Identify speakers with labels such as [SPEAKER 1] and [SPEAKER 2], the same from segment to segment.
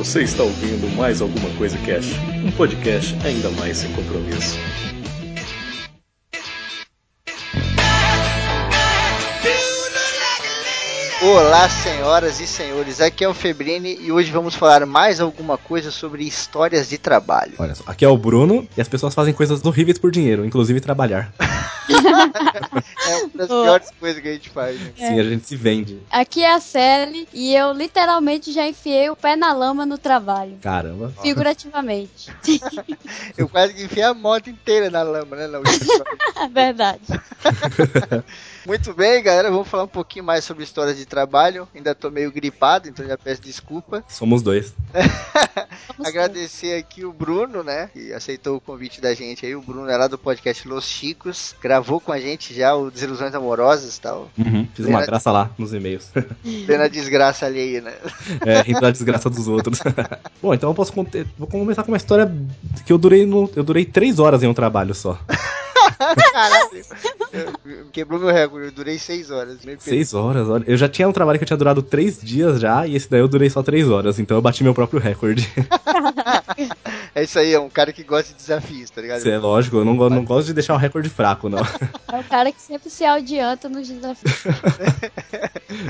[SPEAKER 1] Você está ouvindo mais alguma coisa Cash, um podcast ainda mais sem compromisso.
[SPEAKER 2] Olá, senhoras e senhores, aqui é o Febrini e hoje vamos falar mais alguma coisa sobre histórias de trabalho.
[SPEAKER 3] Olha só, aqui é o Bruno e as pessoas fazem coisas horríveis por dinheiro, inclusive trabalhar.
[SPEAKER 2] é uma das piores coisas que a gente faz. Né?
[SPEAKER 3] Sim, a gente se vende.
[SPEAKER 4] Aqui é a Sally e eu literalmente já enfiei o pé na lama no trabalho.
[SPEAKER 3] Caramba.
[SPEAKER 4] Figurativamente.
[SPEAKER 2] eu quase que enfiei a moto inteira na lama, né? Na
[SPEAKER 4] Verdade.
[SPEAKER 2] Muito bem, galera, vamos falar um pouquinho mais sobre histórias de trabalho. Ainda tô meio gripado, então já peço desculpa.
[SPEAKER 3] Somos dois.
[SPEAKER 2] Agradecer aqui o Bruno, né, que aceitou o convite da gente aí. O Bruno é lá do podcast Los Chicos, gravou com a gente já o Desilusões Amorosas e tal.
[SPEAKER 3] Uhum, fiz uma graça lá nos e-mails.
[SPEAKER 2] Vendo a desgraça alheia, né?
[SPEAKER 3] É, rindo da desgraça dos outros. Bom, então eu posso contar. Vou começar com uma história que eu durei no, eu durei três horas em um trabalho só.
[SPEAKER 2] Caralho. Quebrou meu recorde, eu durei seis horas.
[SPEAKER 3] Seis horas? Olha. Eu já tinha um trabalho que eu tinha durado três dias já, e esse daí eu durei só três horas, então eu bati meu próprio recorde.
[SPEAKER 2] é isso aí, é um cara que gosta de desafios, tá ligado?
[SPEAKER 3] Isso é lógico, eu não, não gosto de deixar um recorde fraco, não.
[SPEAKER 4] É o cara que sempre se adianta nos desafios.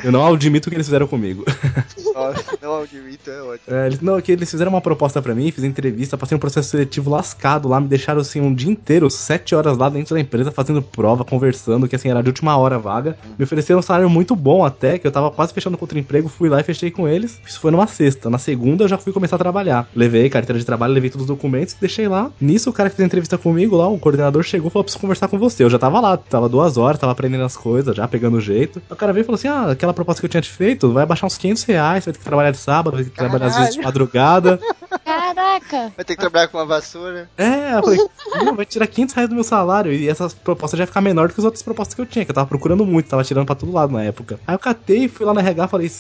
[SPEAKER 3] Eu não admito o que eles fizeram comigo.
[SPEAKER 2] Nossa, não admito, é ótimo.
[SPEAKER 3] É, eles, não, que eles fizeram uma proposta para mim, fiz entrevista, passei um processo seletivo lascado lá, me deixaram assim um dia inteiro, sete horas lá dentro da empresa, fazendo prova, conversando, que assim, era de última hora vaga. Me ofereceram um salário muito bom até, que eu tava quase fechando contra emprego, fui lá e fechei com eles. Isso foi numa sexta. Na segunda eu já fui começar a trabalhar. Levei carteira de trabalho, levei todos os documentos, deixei lá. Nisso o cara que fez a entrevista comigo lá, o coordenador chegou e falou: preciso conversar com você. Eu já tava lá, tava duas horas, tava aprendendo as coisas, já pegando o jeito. O cara veio e falou assim: ah, aquela proposta que eu tinha te feito, vai baixar uns 500 reais, vai ter que trabalhar de sábado, vai ter que Caralho. trabalhar às vezes de madrugada.
[SPEAKER 4] Caraca!
[SPEAKER 2] Vai ter que trabalhar com uma vassoura.
[SPEAKER 3] É, eu falei, vai tirar 500 reais do meu salário e essa proposta já ia ficar menor do que as outras propostas que eu tinha, que eu tava procurando muito, tava tirando pra todo lado na época. Aí eu catei, fui lá na RH falei,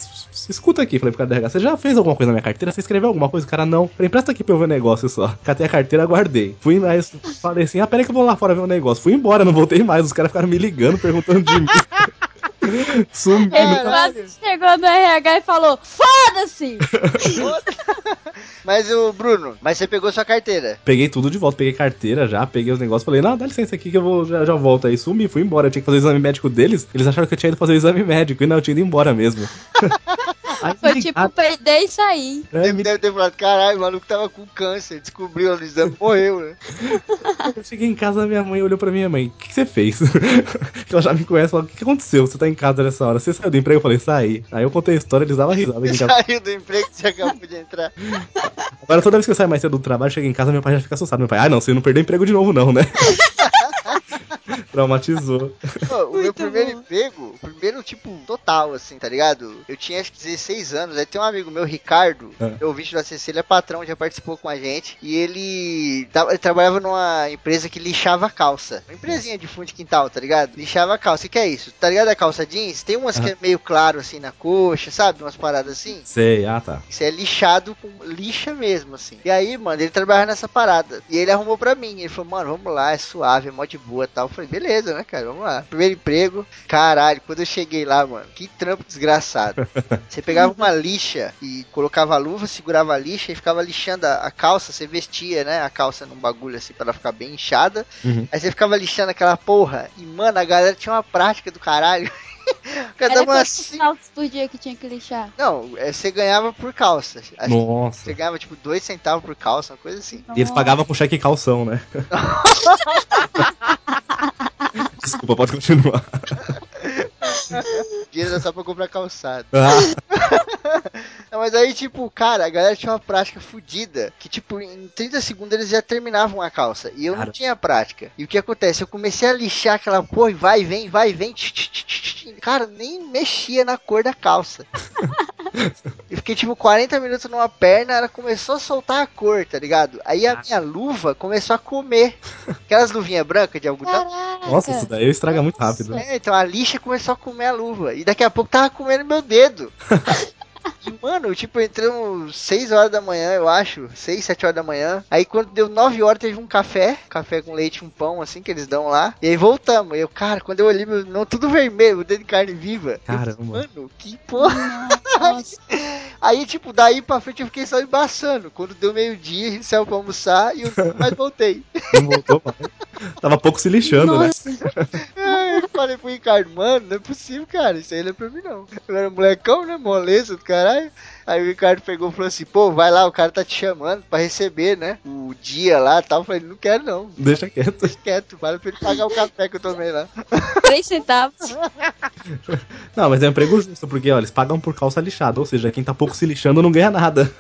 [SPEAKER 3] escuta aqui, falei pro cara da RH, você já fez alguma coisa na minha carteira? Você escreveu alguma coisa? O cara, não. Falei, empresta aqui pra eu ver o negócio só. Catei a carteira, guardei. Fui, mas falei assim, ah, peraí que eu vou lá fora ver o negócio. Fui embora, não voltei mais, os caras ficaram me ligando, perguntando de mim.
[SPEAKER 4] Sumiu. Ele chegou no RH e falou: Foda-se!
[SPEAKER 2] mas o Bruno, mas você pegou sua carteira?
[SPEAKER 3] Peguei tudo de volta, peguei carteira já, peguei os negócios, falei: Não, dá licença aqui que eu vou, já, já volto aí. Sumi, fui embora. Eu tinha que fazer o exame médico deles. Eles acharam que eu tinha ido fazer o exame médico e não, eu tinha ido embora mesmo.
[SPEAKER 4] Aí, Foi tipo perder e sair.
[SPEAKER 2] É, me deve ter falado, caralho, o maluco tava com câncer, descobriu no exame, morreu, né?
[SPEAKER 3] Eu cheguei em casa, minha mãe olhou pra minha mãe, o que, que, você fez? ela já me conhece, falou, o que, que, aconteceu? Você tá em casa nessa hora? Você saiu do emprego? Eu falei, saí. Aí eu contei a história, eles davam risada.
[SPEAKER 2] Você saiu do emprego você acabou de entrar.
[SPEAKER 3] Agora toda vez que eu saio mais cedo do trabalho, chego em casa, meu pai já fica assustado. Meu pai, ah não, você não perdeu emprego de novo não, né? Traumatizou.
[SPEAKER 2] Pô, o meu primeiro bom. emprego, o primeiro tipo total, assim, tá ligado? Eu tinha acho que 16 anos, aí tem um amigo meu, Ricardo, é. eu ouvinte da CC, ele é patrão, já participou com a gente, e ele, ele trabalhava numa empresa que lixava calça. Uma empresinha de fundo de quintal, tá ligado? Lixava calça. O que é isso? Tá ligado a calça jeans? Tem umas uhum. que é meio claro assim na coxa, sabe? Umas paradas assim.
[SPEAKER 3] Sei, ah tá.
[SPEAKER 2] Isso é lixado com lixa mesmo, assim. E aí, mano, ele trabalhava nessa parada. E ele arrumou pra mim. Ele falou, mano, vamos lá, é suave, é mó de boa tal. Eu falei, beleza, né, cara? Vamos lá. Primeiro emprego. Caralho, quando eu cheguei lá, mano, que trampo desgraçado. Você pegava uma lixa e colocava a luva, segurava a lixa e ficava lixando a, a calça. Você vestia, né, a calça num bagulho assim pra ela ficar bem inchada. Uhum. Aí você ficava lixando aquela porra. E, mano, a galera tinha uma prática do caralho.
[SPEAKER 4] Cada uma assim... saltos por dia que tinha que lixar?
[SPEAKER 2] Não, é, você ganhava por calça.
[SPEAKER 3] Nossa.
[SPEAKER 2] Você ganhava tipo dois centavos por calça, uma coisa assim.
[SPEAKER 3] E eles pagavam com cheque calção, né? Desculpa, pode continuar.
[SPEAKER 2] Dinheiro era só pra comprar calçado. Ah. Não, mas aí, tipo, cara, a galera tinha uma prática fodida. Que, tipo, em 30 segundos eles já terminavam a calça. E eu cara. não tinha prática. E o que acontece? Eu comecei a lixar aquela porra e vai, vem, vai, vem. Cara, nem mexia na cor da calça. e fiquei, tipo, 40 minutos numa perna, ela começou a soltar a cor, tá ligado? Aí a minha luva começou a comer. Aquelas luvinhas brancas de algodão.
[SPEAKER 3] Nossa, isso daí estraga muito rápido.
[SPEAKER 2] É, então a lixa começou a comer a luva. E daqui a pouco tava comendo meu dedo. Mano, tipo, entramos 6 horas da manhã, eu acho. 6, 7 horas da manhã. Aí quando deu 9 horas, teve um café. Café com leite, um pão, assim, que eles dão lá. E aí voltamos. E eu, cara, quando eu olhei, meu, não, tudo vermelho, dedo de carne viva.
[SPEAKER 3] Caramba.
[SPEAKER 2] Eu, mano, que porra. Nossa. Aí, tipo, daí pra frente eu fiquei só embaçando. Quando deu meio-dia, saiu pra almoçar e eu mais voltei.
[SPEAKER 3] Não voltou mais. Tava pouco se lixando, né?
[SPEAKER 4] Nossa.
[SPEAKER 2] Aí eu falei pro Ricardo, mano, não é possível, cara. Isso aí não é pra mim, não. Eu era molecão, né? Moleza do caralho. Aí o Ricardo pegou e falou assim, pô, vai lá, o cara tá te chamando pra receber, né? O dia lá e tal. Eu falei, não quero não.
[SPEAKER 3] Deixa quieto.
[SPEAKER 2] Deixa quieto, vale pra ele pagar o café que eu tomei lá.
[SPEAKER 4] Três centavos.
[SPEAKER 3] Não, mas é um emprego justo, porque ó, eles pagam por calça lixada, ou seja, quem tá pouco se lixando não ganha nada.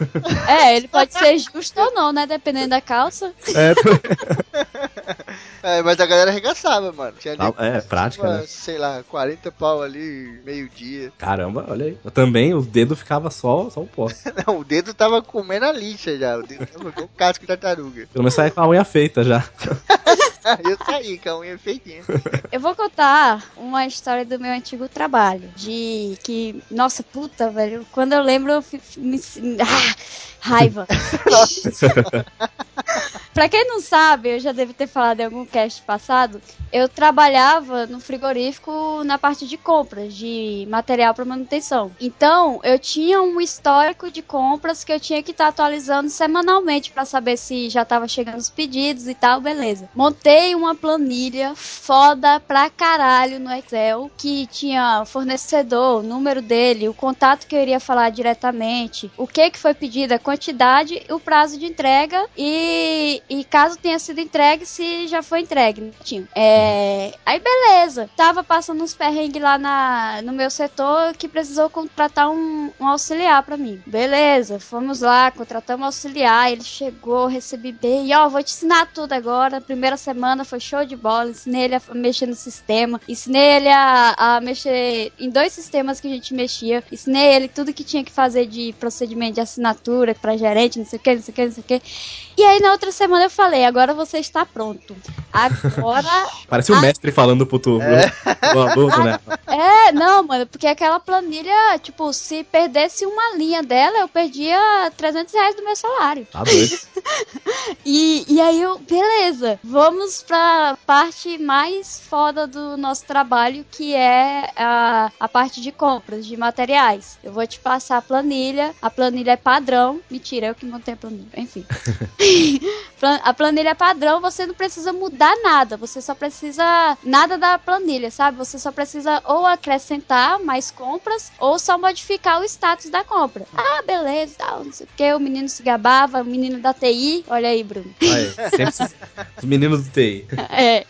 [SPEAKER 4] É, ele pode ser justo ou não, né? Dependendo da calça.
[SPEAKER 3] É,
[SPEAKER 2] É, mas a galera arregaçava, mano. Tinha ali,
[SPEAKER 3] é, prática,
[SPEAKER 2] uma,
[SPEAKER 3] né?
[SPEAKER 2] sei lá, 40 pau ali, meio-dia.
[SPEAKER 3] caramba, olha aí. Eu também, o dedo ficava só, só o pó.
[SPEAKER 2] Não, o dedo tava comendo a lixa já. O dedo tava com casco de tartaruga.
[SPEAKER 3] Pelo menos saia com a unha feita já.
[SPEAKER 2] Eu saí com a unha feitinha.
[SPEAKER 4] Eu vou contar uma história do meu antigo trabalho. De que, nossa puta, velho. Quando eu lembro, eu fi- me. Ah, raiva. Pra quem não sabe, eu já devo ter falado em algum cast passado. Eu trabalhava no frigorífico na parte de compras, de material para manutenção. Então, eu tinha um histórico de compras que eu tinha que estar atualizando semanalmente para saber se já tava chegando os pedidos e tal, beleza. Montei uma planilha foda pra caralho no Excel, que tinha fornecedor, o número dele, o contato que eu iria falar diretamente, o que que foi pedido, a quantidade, o prazo de entrega e, e caso tenha sido entregue, se já foi entregue. né? É, aí beleza. Tava passando uns perrengues lá na, no meu setor que precisou contratar um, um auxiliar pra mim. Beleza, fomos lá, contratamos um auxiliar, ele chegou, recebi bem, ó, vou te ensinar tudo agora. Primeira semana foi show de bola, ensinei ele a mexer no sistema, ensinei ele a, a mexer em dois sistemas que a gente mexia, ensinei ele tudo que tinha que fazer de procedimento de assinatura pra gerente, não sei o que, não sei o que, não sei o que. E aí na outra semana eu falei, agora você está pronto. Agora
[SPEAKER 3] Parece o
[SPEAKER 4] Ah.
[SPEAKER 3] mestre falando pro, tu, pro aluno, né?
[SPEAKER 4] É, não, mano, porque aquela planilha, tipo, se perdesse uma linha dela, eu perdia 300 reais do meu salário.
[SPEAKER 3] Tá doido.
[SPEAKER 4] E, e aí eu, beleza, vamos pra parte mais foda do nosso trabalho, que é a, a parte de compras de materiais. Eu vou te passar a planilha, a planilha é padrão. Mentira, eu que montei a planilha, enfim. A planilha é padrão, você não precisa mudar nada, você só precisa nada da planilha, sabe? Você só precisa ou acrescentar mais compras ou só modificar o status da compra. Ah, beleza, tal, não sei o que, o menino se gabava, o menino da TI, olha aí, Bruno.
[SPEAKER 3] Aí, sempre os, os meninos do TI.
[SPEAKER 4] É.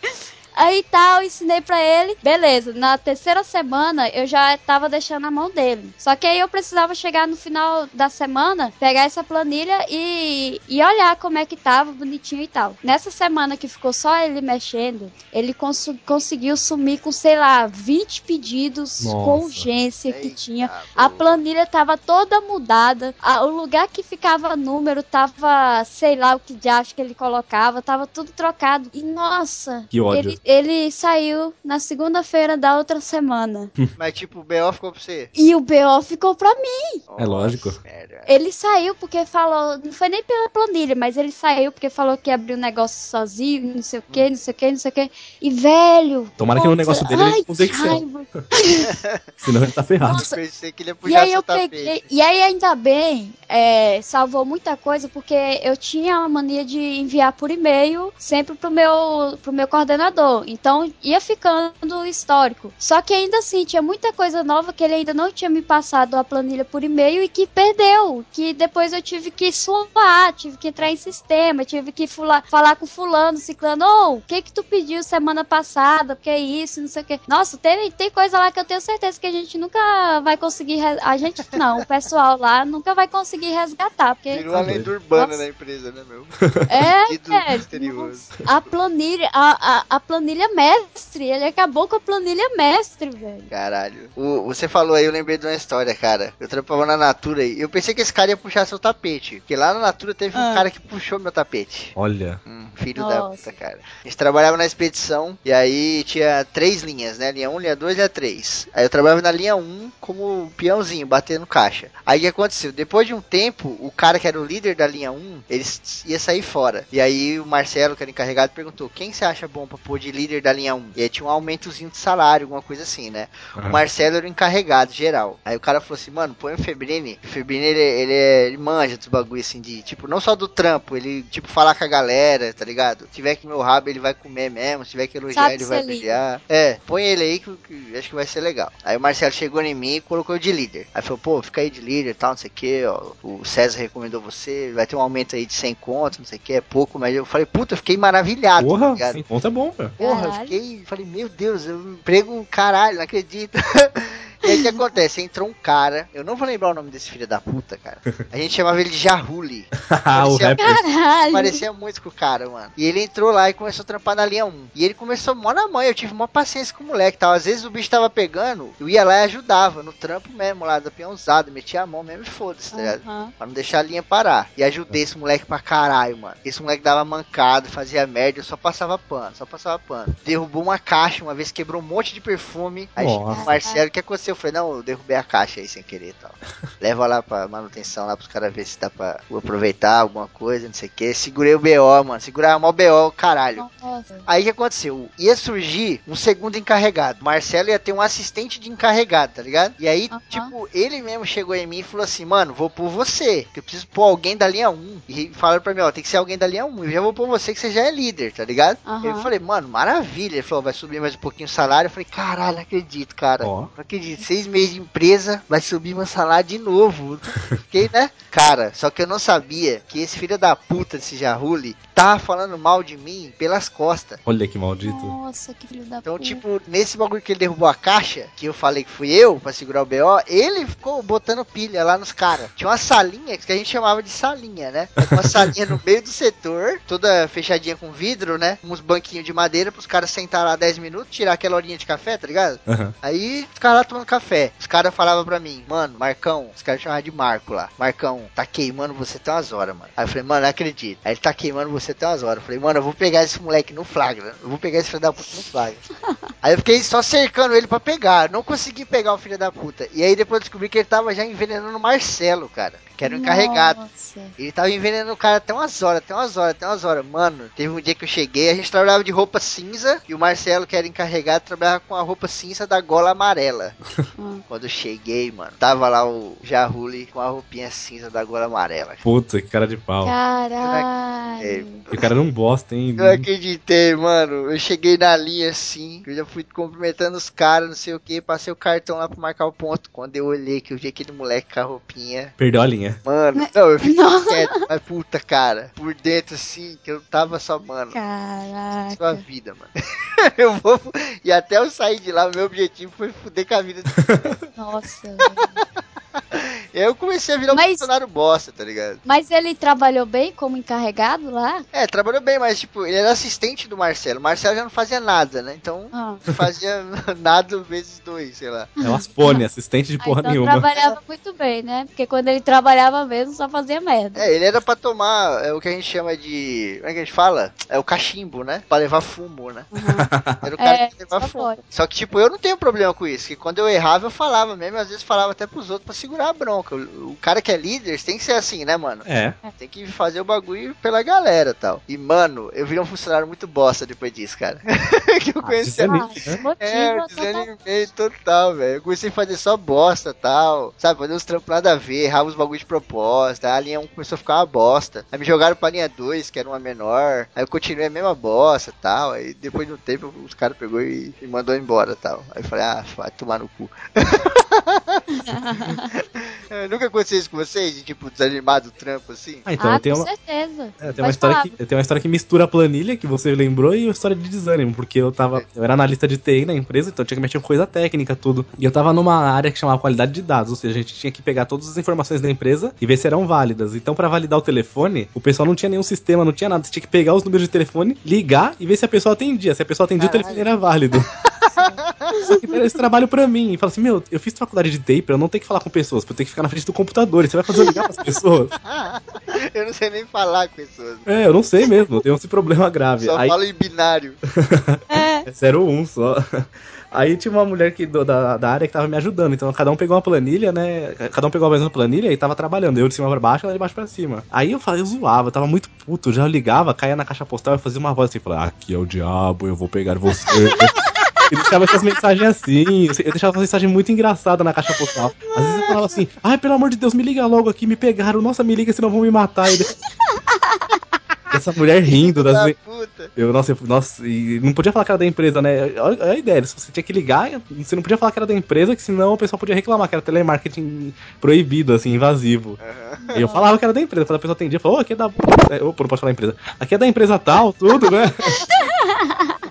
[SPEAKER 4] Aí tal, ensinei pra ele. Beleza, na terceira semana eu já tava deixando a mão dele. Só que aí eu precisava chegar no final da semana, pegar essa planilha e, e olhar como é que tava, bonitinho e tal. Nessa semana que ficou só ele mexendo, ele cons- conseguiu sumir com, sei lá, 20 pedidos
[SPEAKER 3] Nossa.
[SPEAKER 4] com urgência que
[SPEAKER 2] Eita,
[SPEAKER 4] tinha. A planilha tava toda mudada. a- o lugar que ficava número tava, sei lá o que de acho que ele colocava, tava tudo trocado. E nossa,
[SPEAKER 3] Que ódio.
[SPEAKER 4] ele, ele saiu na segunda-feira da outra semana.
[SPEAKER 2] Mas tipo, o B.O. ficou pra você.
[SPEAKER 4] E o BO ficou pra mim.
[SPEAKER 3] É lógico.
[SPEAKER 2] Nossa.
[SPEAKER 4] Ele saiu porque falou, não foi nem pela planilha, mas ele saiu porque falou que abriu um negócio sozinho, não sei o que, não sei o que, não sei o que. E velho.
[SPEAKER 3] Tomara que no
[SPEAKER 4] nossa,
[SPEAKER 3] negócio dele ele
[SPEAKER 4] ai,
[SPEAKER 3] use
[SPEAKER 4] que
[SPEAKER 3] Excel.
[SPEAKER 4] raiva.
[SPEAKER 3] Senão ele tá ferrado.
[SPEAKER 4] Nossa,
[SPEAKER 2] Eu pensei que ele ia
[SPEAKER 4] E
[SPEAKER 2] puxar
[SPEAKER 4] aí
[SPEAKER 2] seu
[SPEAKER 4] eu
[SPEAKER 2] tapete.
[SPEAKER 4] peguei. E aí ainda bem, é, salvou muita coisa, porque eu tinha a mania de enviar por e-mail sempre pro meu, pro meu coordenador. Então ia ficando histórico. Só que ainda assim, tinha muita coisa nova que ele ainda não tinha me passado a planilha por e-mail e que perdeu. Que depois eu tive que suar, tive que entrar em sistema, tive que fula- falar com fulano, ciclano, ô, o que que tu pediu semana passada? Porque é isso, não sei o que. Nossa, tem, tem coisa lá que eu tenho certeza que a gente nunca vai conseguir. A gente não, o pessoal lá nunca vai conseguir resgatar. Porque
[SPEAKER 2] Virou a lenda urbana
[SPEAKER 4] Nossa.
[SPEAKER 2] da empresa, né, meu?
[SPEAKER 4] é, velho,
[SPEAKER 2] misterioso.
[SPEAKER 4] a planilha, a, a, a planilha mestre, ele acabou com a planilha mestre, velho.
[SPEAKER 2] Caralho. O- você falou aí, eu lembrei de uma história, cara. Eu trampava na Natura aí. Eu pensei que esse cara ia puxar seu tapete. Porque lá na Natura teve um
[SPEAKER 4] Ah.
[SPEAKER 2] cara que puxou meu tapete.
[SPEAKER 3] Olha.
[SPEAKER 2] Hum, filho da
[SPEAKER 4] Nossa.
[SPEAKER 2] puta, cara. A gente trabalhava na expedição e aí tinha três linhas, né? Linha 1, linha 2 e linha 3. Aí eu trabalhava na linha 1 como peãozinho, batendo caixa. Aí o que aconteceu? Depois de um tempo, o cara que era o líder da linha 1, ele ia sair fora. E aí o Marcelo, que era encarregado, perguntou: quem você acha bom pra pôr de de líder da linha 1. E aí tinha um aumentozinho de salário, alguma coisa assim, né?
[SPEAKER 3] Aham.
[SPEAKER 2] O Marcelo era o encarregado geral. Aí o cara falou assim, mano, põe o Febrini. O Febrini, ele, ele, é- ele manja dos bagulho assim de, tipo, não só do trampo, ele, tipo, falar com a galera, tá ligado? Se tiver que meu rabo, ele vai comer mesmo. Se tiver que elogiar,
[SPEAKER 4] Sabe
[SPEAKER 2] ele vai elogiar. É, põe ele aí que, que acho que vai ser legal. Aí o Marcelo chegou em mim e colocou eu de líder. Aí falou, pô, fica aí de líder e tal, não sei o que, ó. O César recomendou você, vai ter um aumento aí de 100 conto, não sei o que, é pouco, mas eu falei, puta, eu fiquei maravilhado, tá
[SPEAKER 3] Porra,
[SPEAKER 2] ligado?
[SPEAKER 3] sem conta é bom, velho.
[SPEAKER 2] Porra, eu fiquei. Falei, meu Deus, eu emprego caralho, não acredito. E aí o que acontece? Entrou um cara, eu não vou lembrar o nome desse filho da puta, cara. A gente chamava ele de Jarruli.
[SPEAKER 3] Ah, o
[SPEAKER 2] Parecia-.
[SPEAKER 4] Caralho.
[SPEAKER 2] Parecia muito com o cara, mano. E ele entrou lá e começou a trampar na linha 1. E ele começou mó na mãe, eu tive mó paciência com o moleque tal. Às vezes o bicho tava pegando, eu ia lá e ajudava, no trampo mesmo, lá da peãozada, metia a mão mesmo e foda-se, tá ligado?
[SPEAKER 4] Aham.
[SPEAKER 2] Pra não deixar a linha parar. E ajudei esse moleque pra caralho, mano. Esse moleque dava mancada, fazia merda, eu só passava pano, só passava pano. Derrubou uma caixa, uma vez quebrou um monte de perfume. Aí
[SPEAKER 3] Nossa.
[SPEAKER 2] o Marcelo, o que aconteceu? Eu falei, não, eu derrubei a caixa aí sem querer e tal. Leva lá pra manutenção, lá pros caras ver se dá pra aproveitar alguma coisa, não sei o que. Segurei o BO, mano. Segurava mó BO, caralho.
[SPEAKER 4] Nossa.
[SPEAKER 2] Aí o que aconteceu? Ia surgir um segundo encarregado. Marcelo ia ter um assistente de encarregado, tá ligado? E aí,
[SPEAKER 4] Aham.
[SPEAKER 2] tipo, ele mesmo chegou em mim e falou assim: Mano, vou pôr você. Que eu preciso pôr alguém da linha 1. E falaram pra mim: Ó, tem que ser alguém da linha 1. Eu já vou pôr você que você já é líder, tá ligado?
[SPEAKER 4] Aham.
[SPEAKER 2] Eu falei: Mano, maravilha. Ele falou: Vai subir mais um pouquinho o salário. Eu falei: Caralho, não acredito, cara.
[SPEAKER 3] Ó.
[SPEAKER 2] Não acredito. Seis meses de empresa, vai subir meu salário de novo. Fiquei, né? Cara, só que eu não sabia que esse filho da puta desse Jarruli tava falando mal de mim pelas costas.
[SPEAKER 3] Olha que maldito.
[SPEAKER 4] Nossa, que filho da
[SPEAKER 2] Então,
[SPEAKER 4] puta.
[SPEAKER 2] tipo, nesse bagulho que ele derrubou a caixa, que eu falei que fui eu pra segurar o BO, ele ficou botando pilha lá nos caras. Tinha uma salinha que a gente chamava de salinha, né? Uma salinha no meio do setor, toda fechadinha com vidro, né? Uns banquinhos de madeira pros caras sentar lá 10 minutos, tirar aquela horinha de café, tá ligado?
[SPEAKER 3] Aham.
[SPEAKER 2] Aí, ficar lá tomando café. Os caras falavam pra mim, mano, Marcão, os caras chamavam de Marco lá. Marcão, tá queimando você tem umas horas, mano. Aí eu falei, mano, não acredito. Aí ele tá queimando você tem umas horas. Eu falei, mano, eu vou pegar esse moleque no flagra. Eu vou pegar esse filho da puta no flagra. aí eu fiquei só cercando ele pra pegar. Não consegui pegar o filho da puta. E aí depois eu descobri que ele tava já envenenando o Marcelo, cara. Que era o encarregado.
[SPEAKER 4] Nossa.
[SPEAKER 2] Ele tava envenenando o cara até umas horas, até umas horas, até umas horas. Mano, teve um dia que eu cheguei, a gente trabalhava de roupa cinza e o Marcelo, que era encarregado, trabalhava com a roupa cinza da gola amarela. Quando eu cheguei, mano, tava lá o Jarruli com a roupinha cinza da gola amarela.
[SPEAKER 3] Puta, que cara de pau.
[SPEAKER 4] Caralho.
[SPEAKER 3] O cara não bosta, hein?
[SPEAKER 2] Eu acreditei, mano. Eu cheguei na linha assim, eu já fui cumprimentando os caras, não sei o que, passei o cartão lá pra marcar o ponto. Quando eu olhei que eu vi aquele moleque com a roupinha,
[SPEAKER 3] Perdeu a linha.
[SPEAKER 2] Mano, não, eu fiquei quieto, mas puta, cara, por dentro assim, que eu tava só, mano, sua
[SPEAKER 4] Caraca.
[SPEAKER 2] vida, mano. eu vou. E até eu sair de lá, o meu objetivo foi fuder com a vida. Desse-
[SPEAKER 4] Nossa. velho.
[SPEAKER 2] E aí eu comecei a virar um
[SPEAKER 4] Mas-
[SPEAKER 2] funcionário bosta, tá ligado?
[SPEAKER 4] Mas ele trabalhou bem como encarregado lá?
[SPEAKER 2] É, trabalhou bem, mas tipo, ele era assistente do Marcelo. O Marcelo já não fazia nada, né? Então,
[SPEAKER 4] Ah.
[SPEAKER 2] não fazia nada vezes dois, sei lá.
[SPEAKER 3] É umas fone, assistente de
[SPEAKER 4] Ah,
[SPEAKER 3] porra
[SPEAKER 4] então
[SPEAKER 3] nenhuma.
[SPEAKER 4] trabalhava muito bem, né? Porque quando ele trabalhava mesmo, só fazia merda.
[SPEAKER 2] É, ele era pra tomar é, o que a gente chama de. Como é que a gente fala? É o cachimbo, né? Pra levar fumo, né?
[SPEAKER 4] Uhum.
[SPEAKER 2] Era o cara
[SPEAKER 4] É,
[SPEAKER 2] que levava fumo.
[SPEAKER 4] pode.
[SPEAKER 2] Só que, tipo, eu não tenho problema com isso. Que quando eu errava, eu falava mesmo. Às vezes falava até pros outros pra segurar a bronca. O, o cara que é líder tem que ser assim, né, mano?
[SPEAKER 3] É.
[SPEAKER 2] Tem que fazer o bagulho pela galera tal. E, mano, eu virei um funcionário muito bosta depois disso, cara. que eu
[SPEAKER 3] Ah,
[SPEAKER 2] conheci
[SPEAKER 4] Ah,
[SPEAKER 3] né?
[SPEAKER 2] é, eu
[SPEAKER 4] total.
[SPEAKER 2] desanimei total, velho. Eu comecei a fazer só bosta tal. Sabe, fazer uns trampos nada a ver, errava os bagulhos de proposta. A linha 1 começou a ficar uma bosta. Aí me jogaram pra linha 2, que era uma menor. Aí eu continuei a mesma bosta tal. Aí depois de um tempo os caras pegou e me mandou embora tal. Aí eu falei, ah, vai tomar no cu. É, Nunca aconteceu isso com vocês? De tipo, desanimar do trampo assim?
[SPEAKER 3] Ah, então
[SPEAKER 4] ah,
[SPEAKER 3] eu tenho
[SPEAKER 4] com
[SPEAKER 3] uma,
[SPEAKER 4] certeza.
[SPEAKER 3] é, tem uma história
[SPEAKER 4] falar.
[SPEAKER 3] que, tem uma história que mistura a planilha, que você lembrou, e a história de desânimo, porque eu tava. Eu era analista de TI na empresa, então eu tinha que mexer com coisa técnica, tudo. E eu tava numa área que chamava qualidade de dados, ou seja, a gente tinha que pegar todas as informações da empresa e ver se eram válidas. Então, pra validar o telefone, o pessoal não tinha nenhum sistema, não tinha nada. Você tinha que pegar os números de telefone, ligar e ver se a pessoa atendia. Se a pessoa atendia, o
[SPEAKER 2] Caralho.
[SPEAKER 3] telefone era válido. Só que era esse trabalho pra mim. E fala assim, meu, eu fiz faculdade de TI pra eu não ter que falar com pessoas, pra eu ter que ficar na frente do computador. E você vai fazer eu ligar pras pessoas?
[SPEAKER 2] eu não sei nem falar com pessoas.
[SPEAKER 3] É, eu não sei mesmo, eu tenho esse problema grave.
[SPEAKER 2] Só
[SPEAKER 3] Aí,
[SPEAKER 2] falo em binário.
[SPEAKER 4] É. É.
[SPEAKER 3] É 01 só. Aí tinha uma mulher que, do- da, da área que tava me ajudando. Então cada um pegou uma planilha, né? Cada um pegou a mesma planilha e tava trabalhando. Eu de cima pra baixo, ela de baixo pra cima. Aí eu falei, eu zoava, eu tava muito puto. Já ligava, caía na caixa postal e fazia uma voz assim, falava, aqui é o diabo, eu vou pegar você. E deixava essas mensagens assim, eu deixava uma mensagem muito engraçada na caixa postal. Às vezes eu falava assim, ai, pelo amor de Deus, me liga logo aqui, me pegaram, nossa, me liga, senão vão me matar. E Essa mulher rindo das, eu, nossa, eu, nossa, e não podia falar que era da empresa, né? Olha a ideia, se você tinha que ligar, você não podia falar que era da empresa, que senão o pessoal podia reclamar que era telemarketing proibido, assim, invasivo. E eu falava que era da empresa, quando a pessoa atendia, falou, ô, aqui é da. É, Opa, não posso falar empresa. Aqui é da empresa tal, tudo, né?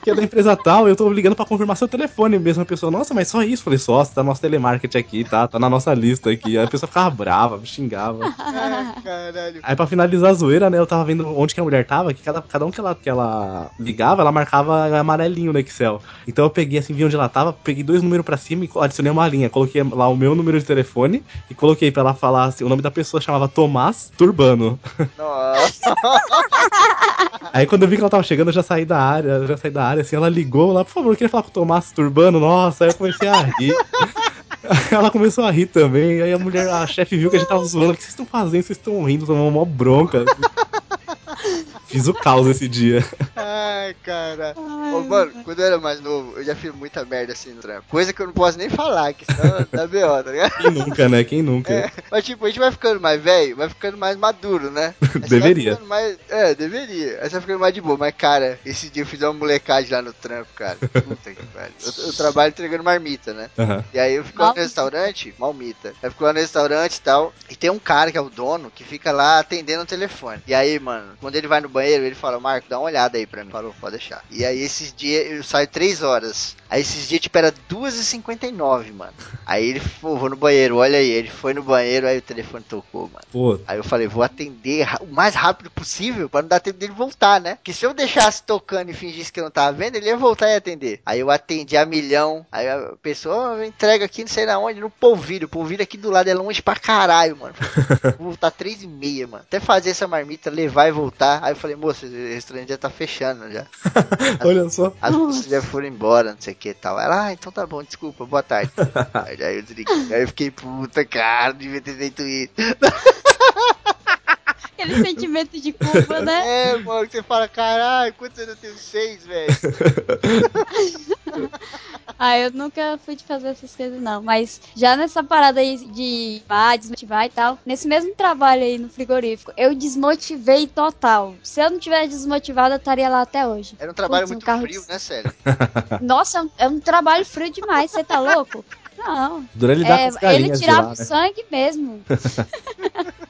[SPEAKER 3] Aqui é da empresa tal, eu tô ligando pra confirmar seu telefone mesmo. A pessoa, nossa, mas só isso? Eu falei, só, tá nosso telemarketing aqui, tá? Tá na nossa lista aqui. Aí a pessoa ficava brava, me xingava.
[SPEAKER 2] Ai, caralho.
[SPEAKER 3] Aí pra finalizar a zoeira, né, eu tava vendo onde que a mulher tava, que cada, cada um que ela, que ela ligava, ela marcava amarelinho no Excel. Então eu peguei assim, vi onde ela tava, peguei dois números pra cima e adicionei uma linha. Coloquei lá o meu número de telefone e coloquei pra ela falar assim, o nome da pessoa chamava Tomás Turbano.
[SPEAKER 2] Nossa.
[SPEAKER 3] Aí quando eu vi que ela tava chegando, eu já saí da área, eu já saí da área, assim, ela ligou lá, por favor, eu queria falar com o Tomás Turbano, nossa, aí eu comecei a rir. Ela começou a rir também, aí a mulher, a chefe viu que a gente tava zoando, o que vocês estão fazendo? Vocês estão rindo, tomando uma bronca. Fiz o caos esse dia.
[SPEAKER 2] Ai, cara. Ô, mano, quando eu era mais novo, eu já fiz muita merda assim no trampo. Coisa que eu não posso nem falar, que senão dá B.O., tá ligado?
[SPEAKER 3] Quem nunca, né? Quem nunca?
[SPEAKER 2] É, mas tipo, a gente vai ficando mais velho, vai ficando mais maduro, né? Aí
[SPEAKER 3] Deveria.
[SPEAKER 2] mais- é, deveria. Aí você vai ficando mais de boa. Mas, cara, esse dia eu fiz uma molecagem lá no trampo, cara. Puta que pariu. Eu, eu trabalho entregando marmita, né?
[SPEAKER 3] Aham.
[SPEAKER 2] E aí eu fico lá no restaurante, malmita. Aí eu fico lá no restaurante e tal. E tem um cara que é o dono que fica lá atendendo o telefone. E aí, mano, quando ele vai no banheiro, ele fala, Marco, dá uma olhada aí pra mim. Falou, pode deixar. E aí esses dias eu saio 3 horas. Aí esses dias, tipo, era 2h59, mano. Aí ele, pô, vou no banheiro, olha aí. Ele foi no banheiro, aí o telefone tocou, mano.
[SPEAKER 3] Pô,
[SPEAKER 2] Aí eu falei, vou atender o mais rápido possível pra não dar tempo dele voltar, né? Porque se eu deixasse tocando e fingisse que eu não tava vendo, ele ia voltar e atender. Aí eu atendi a milhão. Aí a pessoa "Ah, entrega aqui, não sei na onde, no polvilho. O polvilho aqui do lado é longe pra caralho, mano. Vou voltar três e meia, mano. Até fazer essa marmita, levar e voltar. Aí eu falei, moça, o restaurante já tá fechando já.
[SPEAKER 3] olha só.
[SPEAKER 2] As pessoas já foram embora, não sei o que e tal. Ela, ah, então tá bom, desculpa, boa tarde. aí, aí eu desliguei. Aí eu fiquei, puta, cara, devia ter feito isso.
[SPEAKER 4] Aquele sentimento de culpa, né?
[SPEAKER 2] É, mano, que você fala, caralho, quantos anos eu tenho? Seis, velho.
[SPEAKER 4] Ah, eu nunca fui de fazer essas coisas, não. Mas já nessa parada aí de ah, desmotivar e tal, nesse mesmo trabalho aí no frigorífico, eu desmotivei total. Se eu não tivesse desmotivado, eu estaria lá até hoje.
[SPEAKER 2] Era um trabalho
[SPEAKER 4] Putz, um
[SPEAKER 2] muito
[SPEAKER 4] carro
[SPEAKER 2] frio, né, sério?
[SPEAKER 4] Nossa, é um, é um trabalho frio demais, você tá louco? Não.
[SPEAKER 3] Dura ele dá com
[SPEAKER 4] É, ele
[SPEAKER 3] galinhas de
[SPEAKER 4] tirava
[SPEAKER 3] lá,
[SPEAKER 4] o
[SPEAKER 3] né?
[SPEAKER 4] sangue mesmo.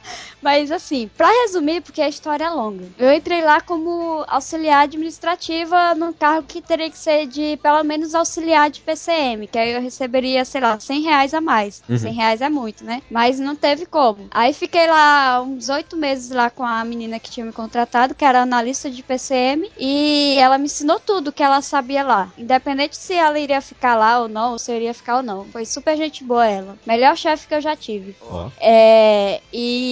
[SPEAKER 4] Mas assim, pra resumir, porque a história é longa, eu entrei lá como auxiliar administrativa num cargo que teria que ser de pelo menos auxiliar de PCM, que aí eu receberia, sei lá, 100 reais a mais.
[SPEAKER 3] Uhum.
[SPEAKER 4] 100 reais é muito, né? Mas não teve como. Aí fiquei lá uns oito meses lá com a menina que tinha me contratado, que era analista de PCM, e ela me ensinou tudo que ela sabia lá. Independente se ela iria ficar lá ou não, ou se eu iria ficar ou não. Foi super gente boa ela. Melhor chefe que eu já tive.
[SPEAKER 3] Ó.
[SPEAKER 4] É, e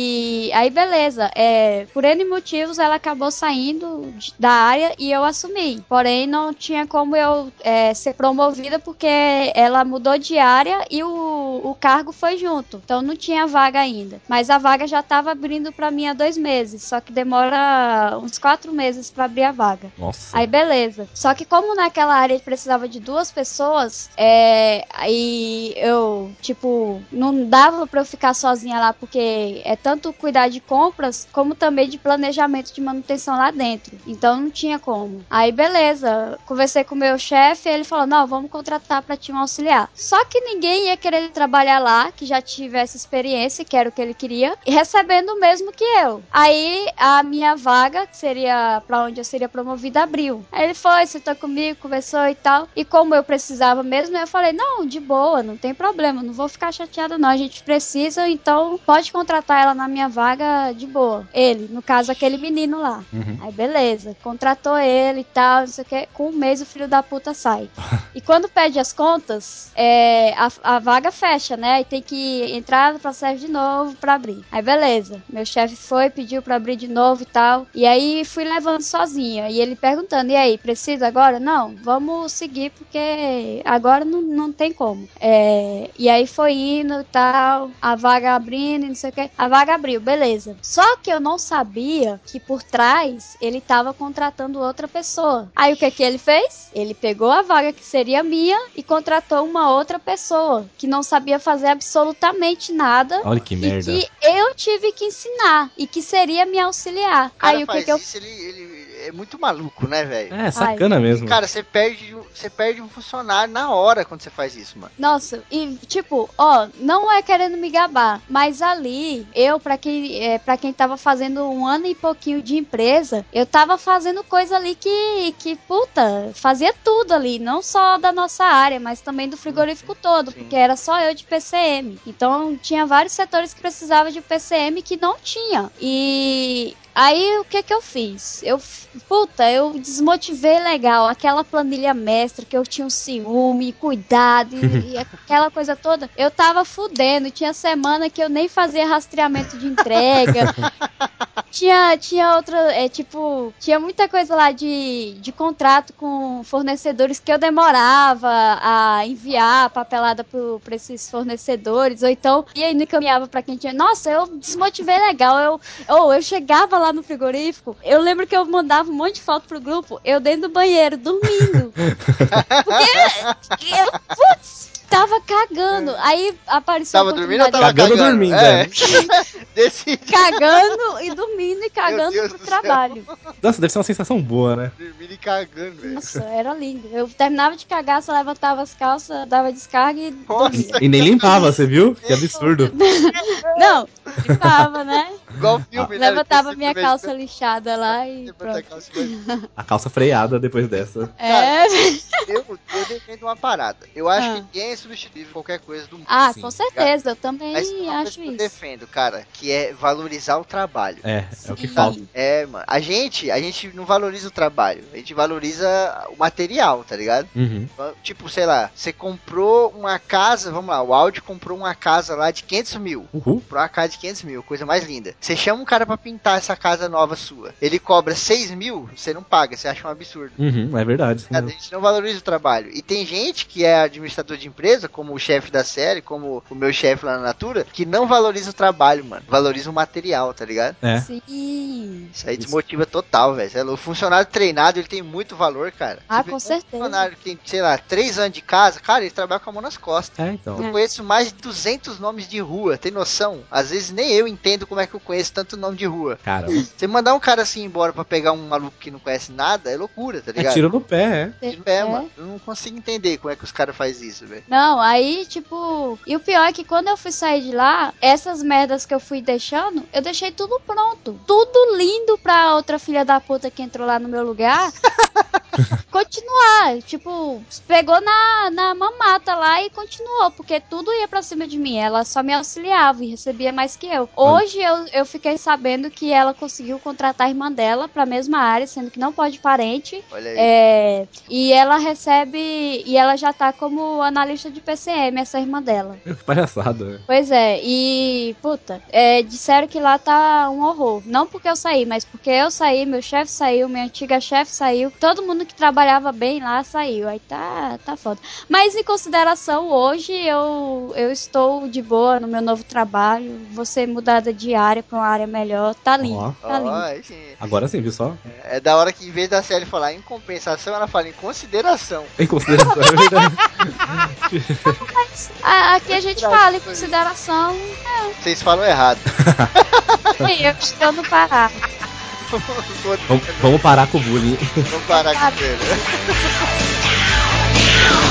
[SPEAKER 4] aí, beleza. É, por N motivos, ela acabou saindo da área e eu assumi. Porém, não tinha como eu é, ser promovida porque ela mudou de área e o, o cargo foi junto. Então, não tinha vaga ainda. Mas a vaga já estava abrindo para mim há dois meses. Só que demora uns quatro meses para abrir a vaga.
[SPEAKER 3] Nossa.
[SPEAKER 4] Aí beleza. Só que como naquela área precisava de duas pessoas, é, aí eu, tipo, não dava pra eu ficar sozinha lá, porque é tanto cuidar de compras, como também de planejamento de manutenção lá dentro. Então não tinha como. Aí beleza, conversei com o meu chefe, ele falou, não, vamos contratar ti um auxiliar. Só que ninguém ia querer trabalhar lá, que já tivesse experiência, que era o que ele queria, e recebendo o mesmo que eu. Aí a minha vaga, que seria pra onde eu seria promovida, abriu. Aí ele foi, sentou comigo, conversou e tal. E como eu precisava mesmo, eu falei, não, de boa, não tem problema, não vou ficar chateada não, a gente precisa, então pode contratar ela na minha vaga de boa. Ele, no caso, aquele menino lá.
[SPEAKER 3] Uhum.
[SPEAKER 4] Aí beleza, contratou ele e tal, não sei o que. Com um mês o filho da puta sai. e quando pede as contas, é, a, a vaga fecha. né? Aí tem que entrar no processo de novo pra abrir. Aí beleza. Meu chefe foi, pediu pra abrir de novo e tal. E aí fui levando sozinha. E ele perguntando: e aí, precisa agora? Não, vamos seguir porque agora não, não tem como. É, e aí foi indo e tal, a vaga abrindo e não sei o que. A vaga abriu, beleza. Só que eu não sabia que por trás ele tava contratando outra pessoa. Aí o que que ele fez? Ele pegou a vaga que seria minha e contratou uma outra pessoa que não sabia fazer absolutamente nada.
[SPEAKER 3] Olha que
[SPEAKER 4] e
[SPEAKER 3] merda.
[SPEAKER 4] que eu tive que ensinar e que seria me auxiliar.
[SPEAKER 2] O cara
[SPEAKER 4] Aí o que que eu
[SPEAKER 2] isso, ele, ele é muito maluco, né, velho?
[SPEAKER 3] É, sacana mesmo.
[SPEAKER 2] Cara, você perde, você perde um funcionário na hora quando você faz isso, mano.
[SPEAKER 4] Nossa, e tipo, ó, não é querendo me gabar, mas ali, eu, pra quem, é, pra quem tava fazendo um ano e pouquinho de empresa, eu tava fazendo coisa ali que, que, puta, fazia tudo ali, não só da nossa área, mas também do frigorífico todo,
[SPEAKER 2] Sim.
[SPEAKER 4] porque era só eu de PCM. Então tinha vários setores que precisavam de PCM que não tinha. E Aí o que que eu fiz? Eu, puta, eu desmotivei legal aquela planilha mestra que eu tinha um ciúme, cuidado e, e aquela coisa toda. Eu tava fudendo, tinha semana que eu nem fazia rastreamento de entrega. tinha, tinha outra, é tipo, tinha muita coisa lá de, de contrato com fornecedores que eu demorava a enviar a papelada pro, pra esses fornecedores, ou então, e aí não encaminhava pra quem tinha. Nossa, eu desmotivei legal. Eu, ou eu chegava lá no frigorífico, eu lembro que eu mandava um monte de foto pro grupo, eu dentro do banheiro, dormindo. Porque eu, putz, tava cagando. Aí apareceu
[SPEAKER 2] Tava
[SPEAKER 4] a
[SPEAKER 2] dormindo ou tava
[SPEAKER 3] Cagando
[SPEAKER 2] cagando?
[SPEAKER 3] dormindo,
[SPEAKER 2] É. Desse
[SPEAKER 4] cagando e dormindo e cagando pro
[SPEAKER 2] do céu.
[SPEAKER 4] trabalho.
[SPEAKER 3] Nossa, deve ser uma sensação boa, né?
[SPEAKER 2] dormindo e cagando, velho.
[SPEAKER 4] Nossa, era lindo. Eu terminava de cagar, só levantava as calças, dava descarga e.
[SPEAKER 2] Nossa,
[SPEAKER 3] E nem limpava, você viu? Que absurdo.
[SPEAKER 4] Não, limpava, né?
[SPEAKER 2] igual filme, né?
[SPEAKER 4] Levantava minha calça lixada lá e
[SPEAKER 2] a calça vai-
[SPEAKER 3] A calça freada depois dessa.
[SPEAKER 4] É.
[SPEAKER 2] Eu, eu defendo uma parada. Eu acho
[SPEAKER 4] Ah.
[SPEAKER 2] que ninguém é substituível qualquer coisa do mundo.
[SPEAKER 4] Ah,
[SPEAKER 3] Sim.
[SPEAKER 4] com certeza, eu também
[SPEAKER 2] Mas
[SPEAKER 4] acho
[SPEAKER 2] que eu
[SPEAKER 4] isso.
[SPEAKER 2] defendo, cara, que é valorizar o trabalho.
[SPEAKER 3] É, é o que falta.
[SPEAKER 2] É, mano. A gente, a gente não valoriza o trabalho. A gente valoriza o material, tá ligado?
[SPEAKER 3] Uhum.
[SPEAKER 2] Tipo, sei lá, você comprou uma casa, vamos lá, o Audi comprou uma casa lá de 500 mil.
[SPEAKER 3] Uhul.
[SPEAKER 2] Comprou uma casa de 500 mil, coisa mais linda. Você chama um cara pra pintar essa casa nova sua. Ele cobra 6 mil, você não paga, você acha um absurdo.
[SPEAKER 3] Uhum, é verdade.
[SPEAKER 2] Cara, a gente não valoriza o trabalho. E tem gente que é administrador de empresa, como o chefe da série, como o meu chefe lá na Natura, que não valoriza o trabalho, mano. Valoriza o material, tá ligado?
[SPEAKER 3] É.
[SPEAKER 4] Sim.
[SPEAKER 2] Isso aí desmotiva total, velho. É. O funcionário treinado, ele tem muito valor, cara.
[SPEAKER 4] Ah,
[SPEAKER 2] Você
[SPEAKER 4] com
[SPEAKER 2] um
[SPEAKER 4] certeza.
[SPEAKER 2] funcionário que tem, sei lá, 3 anos de casa, cara, ele trabalha com a mão nas costas.
[SPEAKER 3] É, então.
[SPEAKER 2] Eu conheço mais de 200 nomes de rua, tem noção? Às vezes nem eu entendo como é que eu conheço tanto nome de rua.
[SPEAKER 3] Cara,
[SPEAKER 2] Você mandar um cara assim embora pra pegar um maluco que não conhece nada, é loucura, tá
[SPEAKER 3] é
[SPEAKER 2] ligado?
[SPEAKER 3] tiro no pé, é.
[SPEAKER 2] Tiro no pé,
[SPEAKER 4] É.
[SPEAKER 2] mano. Eu não consigo entender como é que os caras fazem isso, velho.
[SPEAKER 4] Não, aí, tipo. E o pior é que quando eu fui sair de lá, essas merdas que eu fui deixando, eu deixei tudo pronto. Tudo lindo pra outra filha da puta que entrou lá no meu lugar. continuar. Tipo, pegou na, na mamata lá e continuou. Porque tudo ia pra cima de mim. Ela só me auxiliava e recebia mais que eu. Hoje eu, eu fiquei sabendo que ela conseguiu contratar a irmã dela pra mesma área, sendo que não pode parente.
[SPEAKER 2] Olha aí.
[SPEAKER 4] É, e ela recebe. E ela já tá como analista de PCM, essa irmã dela.
[SPEAKER 3] Que palhaçada. né?
[SPEAKER 4] Pois é, e. Puta, é, disseram que lá tá um horror. Não porque eu saí, mas porque eu saí, meu chefe saiu, minha antiga chefe saiu, todo mundo que trabalhava bem lá saiu. Aí tá, tá foda. Mas em consideração, hoje eu, eu estou de boa no meu novo trabalho. Vou ser mudada de área pra uma área melhor. Tá lindo.
[SPEAKER 3] Ó.
[SPEAKER 4] Tá lindo.
[SPEAKER 2] Aí sim.
[SPEAKER 3] Agora sim, viu só?
[SPEAKER 2] É da hora que em vez da série falar em compensação, ela fala em consideração.
[SPEAKER 3] Em consideração, é verdade.
[SPEAKER 4] A- Aqui a gente fala em consideração.
[SPEAKER 2] Vocês falam errado.
[SPEAKER 4] Eu estou no Pará
[SPEAKER 3] vamos, vamos parar com o bullying.
[SPEAKER 2] Vamos parar com o bullying.